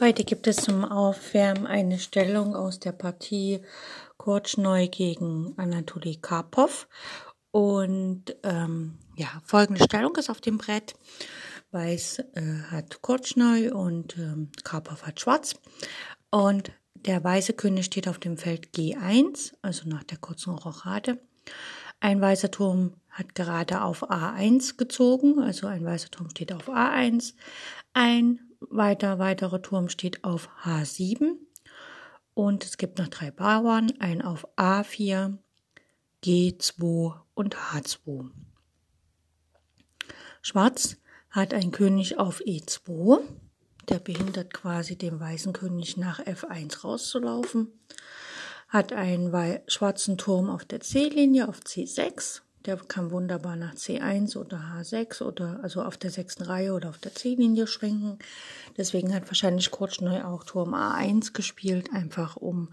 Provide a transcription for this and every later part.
Heute gibt es zum Aufwärmen eine Stellung aus der Partie Korchnoi gegen Anatoly Karpov. Und ähm, ja, folgende Stellung ist auf dem Brett. Weiß äh, hat Korchnoi und ähm, Karpov hat Schwarz. Und der weiße König steht auf dem Feld G1, also nach der kurzen Rochade. Ein weißer Turm hat gerade auf A1 gezogen, also ein weißer Turm steht auf A1. Ein weiter weiterer Turm steht auf H7 und es gibt noch drei Bauern, ein auf A4, G2 und H2. Schwarz hat einen König auf E2, der behindert quasi den weißen König nach F1 rauszulaufen, hat einen schwarzen Turm auf der C-Linie auf C6 der kann wunderbar nach C1 oder H6 oder also auf der sechsten Reihe oder auf der C-Linie schwenken. Deswegen hat wahrscheinlich Kortschneu auch Turm A1 gespielt, einfach um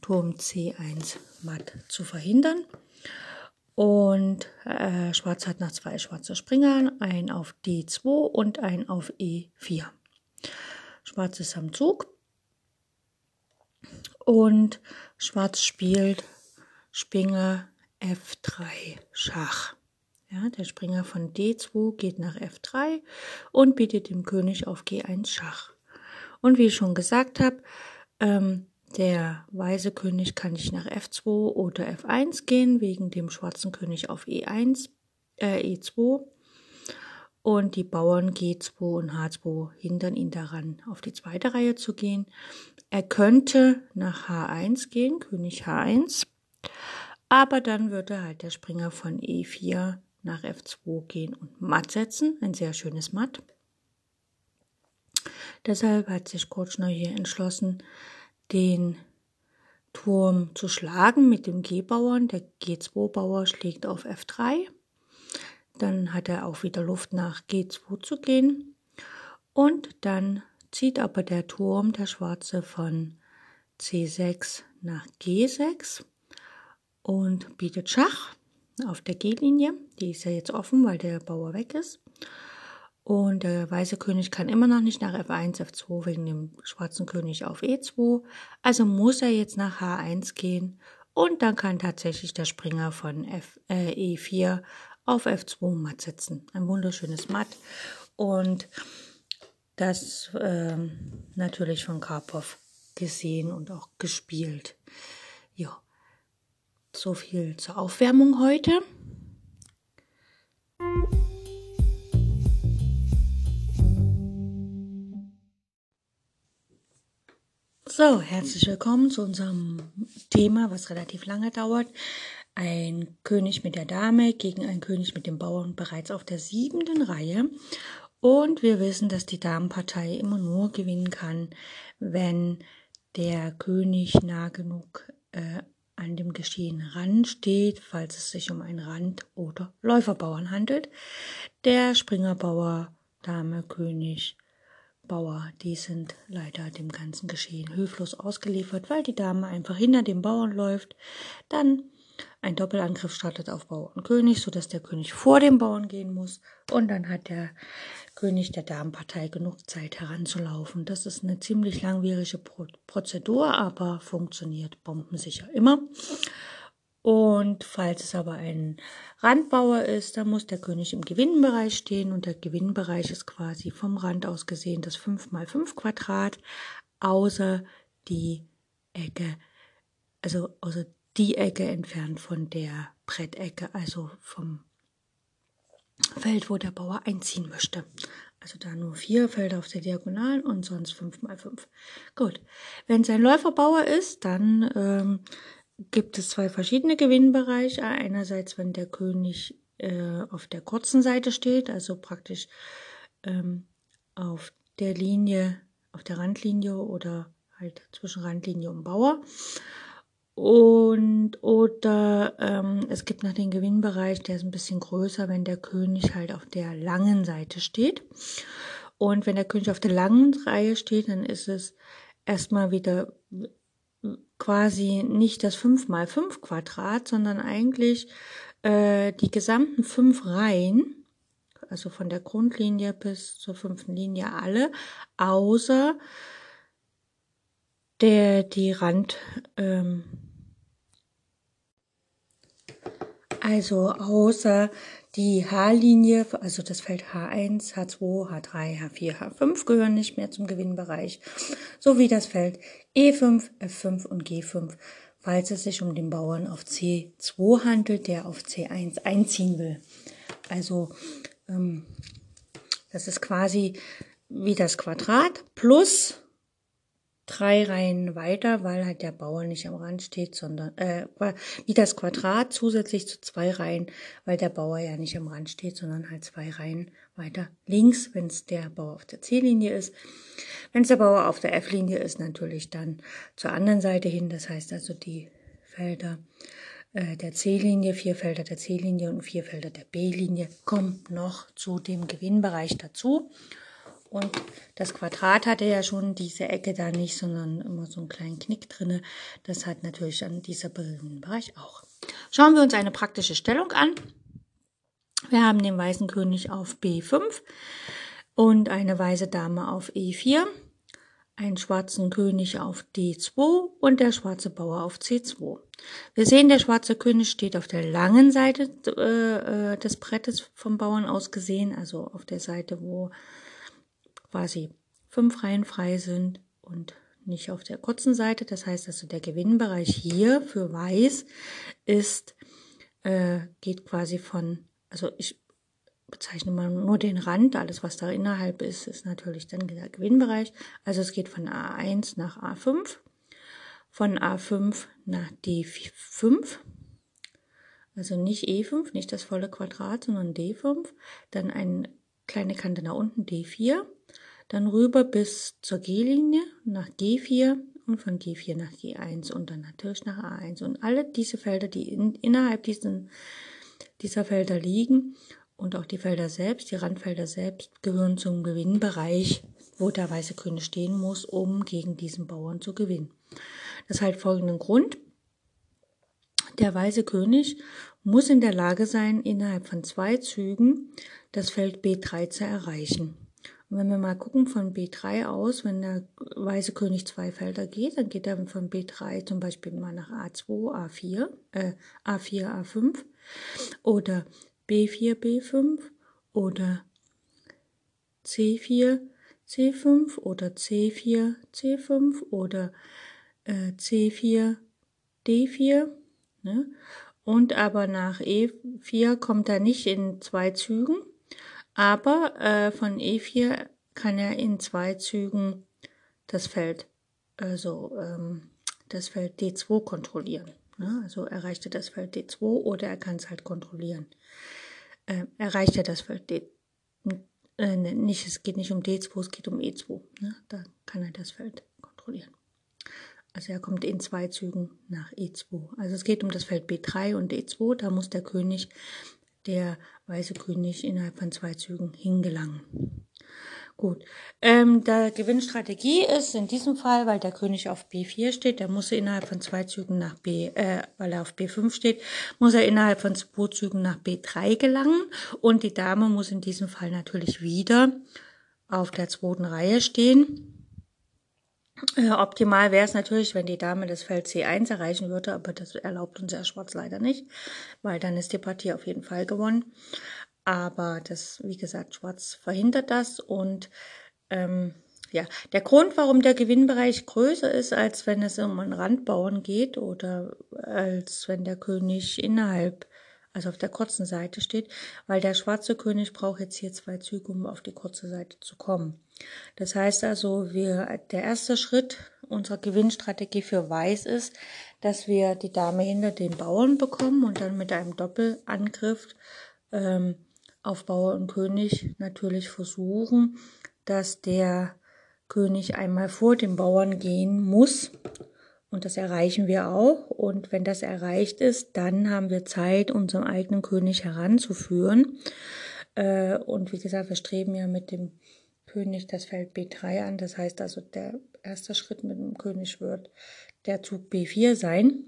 Turm C1 matt zu verhindern. Und äh, Schwarz hat noch zwei schwarze Springer, ein auf D2 und ein auf E4. Schwarz ist am Zug. Und Schwarz spielt Springer F3 Schach. Ja, der Springer von D2 geht nach F3 und bietet dem König auf G1 Schach. Und wie ich schon gesagt habe, ähm, der weiße König kann nicht nach F2 oder F1 gehen, wegen dem schwarzen König auf E1, äh, E2. Und die Bauern G2 und H2 hindern ihn daran, auf die zweite Reihe zu gehen. Er könnte nach H1 gehen, König H1. Aber dann würde halt der Springer von E4 nach F2 gehen und matt setzen. Ein sehr schönes Matt. Deshalb hat sich Kortschner hier entschlossen, den Turm zu schlagen mit dem G-Bauern. Der G2-Bauer schlägt auf F3. Dann hat er auch wieder Luft nach G2 zu gehen. Und dann zieht aber der Turm, der schwarze, von C6 nach G6 und bietet Schach auf der G-Linie. Die ist ja jetzt offen, weil der Bauer weg ist. Und der weiße König kann immer noch nicht nach F1, F2 wegen dem schwarzen König auf E2. Also muss er jetzt nach H1 gehen. Und dann kann tatsächlich der Springer von F, äh, E4 auf F2 matt setzen. Ein wunderschönes Matt. Und das äh, natürlich von Karpov gesehen und auch gespielt. Ja. So viel zur Aufwärmung heute. So, herzlich willkommen zu unserem Thema, was relativ lange dauert. Ein König mit der Dame gegen einen König mit dem Bauern bereits auf der siebenten Reihe. Und wir wissen, dass die Damenpartei immer nur gewinnen kann, wenn der König nah genug äh, an dem Geschehen ransteht, falls es sich um einen Rand- oder Läuferbauern handelt. Der Springerbauer, Dame, König, Bauer, die sind leider dem ganzen Geschehen hilflos ausgeliefert, weil die Dame einfach hinter dem Bauern läuft. Dann ein Doppelangriff startet auf Bauer und König, sodass der König vor dem Bauern gehen muss. Und dann hat der König der Damenpartei genug Zeit heranzulaufen. Das ist eine ziemlich langwierige Pro Prozedur, aber funktioniert bombensicher immer. Und falls es aber ein Randbauer ist, dann muss der König im Gewinnbereich stehen und der Gewinnbereich ist quasi vom Rand aus gesehen das 5 mal 5 Quadrat, außer die Ecke, also außer die Ecke entfernt von der Brettecke, also vom Feld, wo der Bauer einziehen möchte. Also da nur vier Felder auf der Diagonalen und sonst fünf mal fünf. Gut. Wenn es ein Läuferbauer ist, dann ähm, gibt es zwei verschiedene Gewinnbereiche. Einerseits, wenn der König äh, auf der kurzen Seite steht, also praktisch ähm, auf der Linie, auf der Randlinie oder halt zwischen Randlinie und Bauer. Und oder ähm, es gibt noch den Gewinnbereich, der ist ein bisschen größer, wenn der König halt auf der langen Seite steht. Und wenn der König auf der langen Reihe steht, dann ist es erstmal wieder quasi nicht das 5 mal 5 Quadrat, sondern eigentlich äh, die gesamten fünf Reihen, also von der Grundlinie bis zur fünften Linie alle, außer der die Rand ähm, also außer die H-Linie, also das Feld H1, H2, H3, H4, H5 gehören nicht mehr zum Gewinnbereich, sowie das Feld E5, F5 und G5, falls es sich um den Bauern auf C2 handelt, der auf C1 einziehen will. Also ähm, das ist quasi wie das Quadrat plus drei Reihen weiter, weil halt der Bauer nicht am Rand steht, sondern äh, wie das Quadrat zusätzlich zu zwei Reihen, weil der Bauer ja nicht am Rand steht, sondern halt zwei Reihen weiter links, wenn es der Bauer auf der C-Linie ist. Wenn es der Bauer auf der F-Linie ist, natürlich dann zur anderen Seite hin. Das heißt also die Felder äh, der C-Linie, vier Felder der C-Linie und vier Felder der B-Linie kommen noch zu dem Gewinnbereich dazu. Und das Quadrat hatte ja schon diese Ecke da nicht, sondern immer so einen kleinen Knick drinne. Das hat natürlich an dieser Bereich auch. Schauen wir uns eine praktische Stellung an. Wir haben den weißen König auf B5 und eine weiße Dame auf E4, einen schwarzen König auf D2 und der schwarze Bauer auf C2. Wir sehen, der schwarze König steht auf der langen Seite äh, äh des Brettes vom Bauern aus gesehen, also auf der Seite, wo quasi fünf Reihen frei sind und nicht auf der kurzen Seite. Das heißt also, der Gewinnbereich hier für Weiß ist, äh, geht quasi von, also ich bezeichne mal nur den Rand, alles was da innerhalb ist, ist natürlich dann der Gewinnbereich. Also es geht von A1 nach A5, von A5 nach D5, also nicht E5, nicht das volle Quadrat, sondern D5, dann eine kleine Kante nach unten, D4, dann rüber bis zur G-Linie nach G4 und von G4 nach G1 und dann natürlich nach A1 und alle diese Felder, die in, innerhalb diesen, dieser Felder liegen und auch die Felder selbst, die Randfelder selbst, gehören zum Gewinnbereich, wo der weiße König stehen muss, um gegen diesen Bauern zu gewinnen. Das hat folgenden Grund. Der weiße König muss in der Lage sein, innerhalb von zwei Zügen das Feld B3 zu erreichen. Und wenn wir mal gucken von B3 aus, wenn der weiße König zwei Felder geht, dann geht er von B3 zum Beispiel mal nach A2, A4, äh, A4, A5 oder B4, B5 oder C4, C5 oder C4, C5 oder äh, C4, D4. Ne? Und aber nach E4 kommt er nicht in zwei Zügen, aber äh, von E4 kann er in zwei Zügen das Feld, also ähm, das Feld D2 kontrollieren. Ne? Also erreicht er das Feld D2 oder er kann es halt kontrollieren. Äh, erreicht er das Feld D, äh, ne, nicht, es geht nicht um D2, es geht um E2. Ne? Da kann er das Feld kontrollieren. Also er kommt in zwei Zügen nach E2. Also es geht um das Feld B3 und D2. Da muss der König der weiße König innerhalb von zwei Zügen hingelangen. Gut. Ähm, der Gewinnstrategie ist in diesem Fall, weil der König auf B4 steht, der muss er innerhalb von zwei Zügen nach B, äh, weil er auf B5 steht, muss er innerhalb von zwei Zügen nach B3 gelangen und die Dame muss in diesem Fall natürlich wieder auf der zweiten Reihe stehen. Äh, optimal wäre es natürlich, wenn die Dame das Feld C1 erreichen würde, aber das erlaubt uns ja Schwarz leider nicht, weil dann ist die Partie auf jeden Fall gewonnen. Aber das, wie gesagt, Schwarz verhindert das und ähm, ja, der Grund, warum der Gewinnbereich größer ist, als wenn es um einen Randbauern geht oder als wenn der König innerhalb also auf der kurzen Seite steht, weil der schwarze König braucht jetzt hier zwei Züge, um auf die kurze Seite zu kommen. Das heißt also, wir, der erste Schritt unserer Gewinnstrategie für Weiß ist, dass wir die Dame hinter den Bauern bekommen und dann mit einem Doppelangriff ähm, auf Bauer und König natürlich versuchen, dass der König einmal vor dem Bauern gehen muss. Und das erreichen wir auch. Und wenn das erreicht ist, dann haben wir Zeit, unseren eigenen König heranzuführen. Äh, und wie gesagt, wir streben ja mit dem König das Feld B3 an. Das heißt also, der erste Schritt mit dem König wird der Zug B4 sein.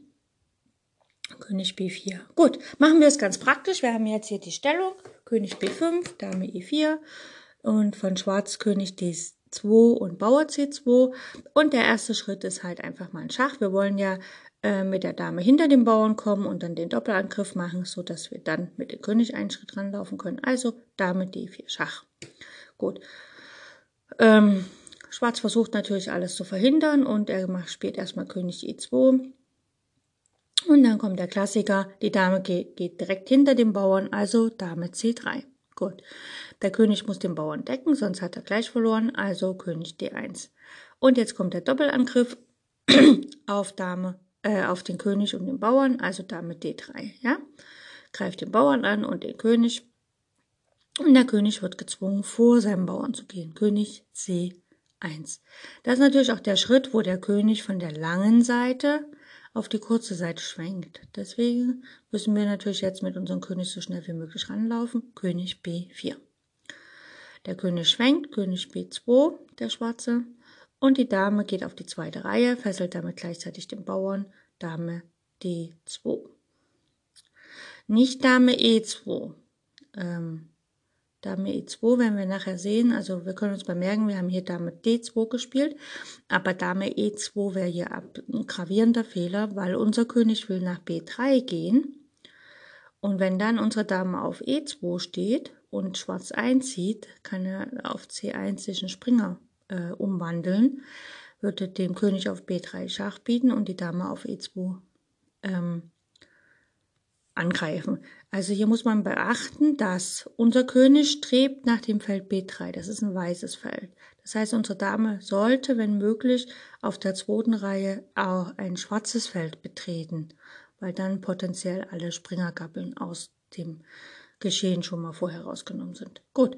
König B4. Gut, machen wir es ganz praktisch. Wir haben jetzt hier die Stellung. König B5, Dame E4 und von Schwarz König D2 und Bauer C2. Und der erste Schritt ist halt einfach mal ein Schach. Wir wollen ja äh, mit der Dame hinter dem Bauern kommen und dann den Doppelangriff machen, so dass wir dann mit dem König einen Schritt ranlaufen können. Also Dame D4 Schach. Gut. Ähm, Schwarz versucht natürlich alles zu verhindern und er macht, spielt erstmal König E2. Und dann kommt der Klassiker, die Dame geht, geht direkt hinter dem Bauern, also Dame C3. Gut. Der König muss den Bauern decken, sonst hat er gleich verloren, also König D1. Und jetzt kommt der Doppelangriff auf Dame, äh, auf den König und den Bauern, also Dame D3, ja. Greift den Bauern an und den König. Und der König wird gezwungen, vor seinem Bauern zu gehen. König C1. Das ist natürlich auch der Schritt, wo der König von der langen Seite auf die kurze Seite schwenkt. Deswegen müssen wir natürlich jetzt mit unserem König so schnell wie möglich ranlaufen. König B4. Der König schwenkt, König B2, der Schwarze. Und die Dame geht auf die zweite Reihe, fesselt damit gleichzeitig den Bauern. Dame D2. Nicht Dame E2. Ähm, Dame E2 werden wir nachher sehen. Also wir können uns bemerken, wir haben hier Dame D2 gespielt, aber Dame E2 wäre hier ein gravierender Fehler, weil unser König will nach B3 gehen. Und wenn dann unsere Dame auf E2 steht und Schwarz einzieht, kann er auf C1 sich einen Springer äh, umwandeln, würde dem König auf B3 Schach bieten und die Dame auf E2 ähm, angreifen. Also hier muss man beachten, dass unser König strebt nach dem Feld B3. Das ist ein weißes Feld. Das heißt, unsere Dame sollte, wenn möglich, auf der zweiten Reihe auch ein schwarzes Feld betreten, weil dann potenziell alle Springergabeln aus dem Geschehen schon mal vorher rausgenommen sind. Gut,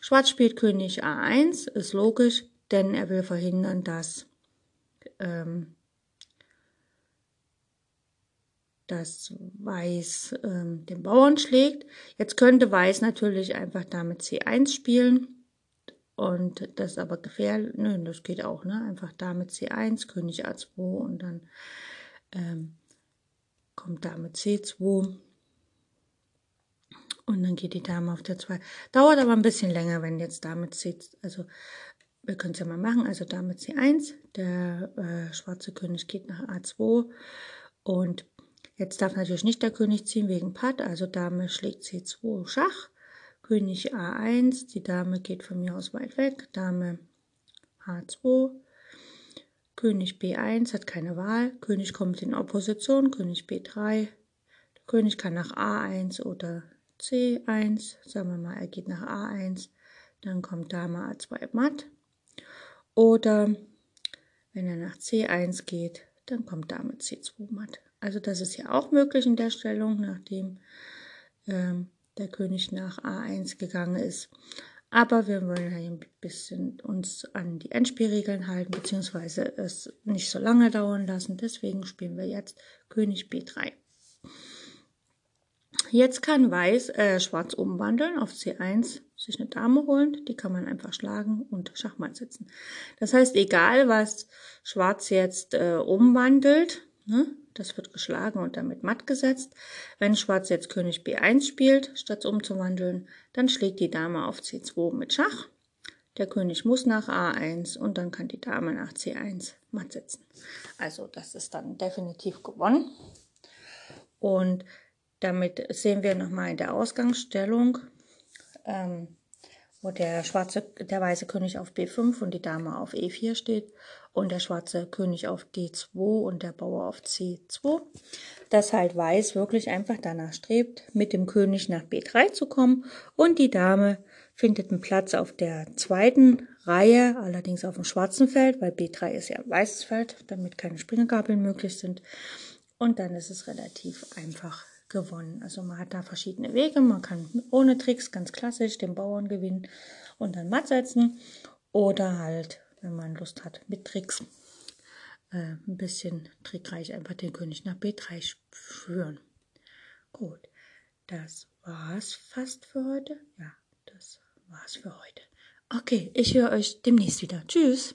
Schwarz spielt König A1, ist logisch, denn er will verhindern, dass ähm, dass Weiß ähm, den Bauern schlägt. Jetzt könnte Weiß natürlich einfach damit C1 spielen. Und das aber gefährlich. Nö, das geht auch, ne? Einfach damit C1, König A2 und dann ähm, kommt Dame C2. Und dann geht die Dame auf der 2. Dauert aber ein bisschen länger, wenn jetzt Dame C, also wir können es ja mal machen, also Dame C1, der äh, schwarze König geht nach A2 und Jetzt darf natürlich nicht der König ziehen wegen Patt, also Dame schlägt C2 Schach, König A1, die Dame geht von mir aus weit weg, Dame H2, König B1 hat keine Wahl, König kommt in Opposition, König B3, der König kann nach A1 oder C1, sagen wir mal, er geht nach A1, dann kommt Dame A2 matt. Oder wenn er nach C1 geht, dann kommt Dame C2 matt. Also das ist ja auch möglich in der Stellung, nachdem ähm, der König nach A1 gegangen ist. Aber wir wollen ein bisschen uns an die Endspielregeln halten, beziehungsweise es nicht so lange dauern lassen. Deswegen spielen wir jetzt König B3. Jetzt kann Weiß äh, Schwarz umwandeln auf C1, sich eine Dame holen, die kann man einfach schlagen und Schachmatt setzen. Das heißt, egal was Schwarz jetzt äh, umwandelt, ne, das wird geschlagen und damit matt gesetzt. Wenn Schwarz jetzt König B1 spielt, statt umzuwandeln, dann schlägt die Dame auf C2 mit Schach. Der König muss nach A1 und dann kann die Dame nach C1 matt setzen. Also das ist dann definitiv gewonnen. Und damit sehen wir nochmal in der Ausgangsstellung, ähm, wo der schwarze, der weiße König auf B5 und die Dame auf E4 steht und der schwarze König auf D2 und der Bauer auf C2, dass halt Weiß wirklich einfach danach strebt, mit dem König nach B3 zu kommen und die Dame findet einen Platz auf der zweiten Reihe, allerdings auf dem schwarzen Feld, weil B3 ist ja ein weißes Feld, damit keine Springergabeln möglich sind. Und dann ist es relativ einfach gewonnen. Also man hat da verschiedene Wege. Man kann ohne Tricks ganz klassisch den Bauern gewinnen und dann matt setzen. Oder halt, wenn man Lust hat, mit Tricks äh, ein bisschen trickreich einfach den König nach B3 führen. Gut, das war's fast für heute. Ja, das war's für heute. Okay, ich höre euch demnächst wieder. Tschüss.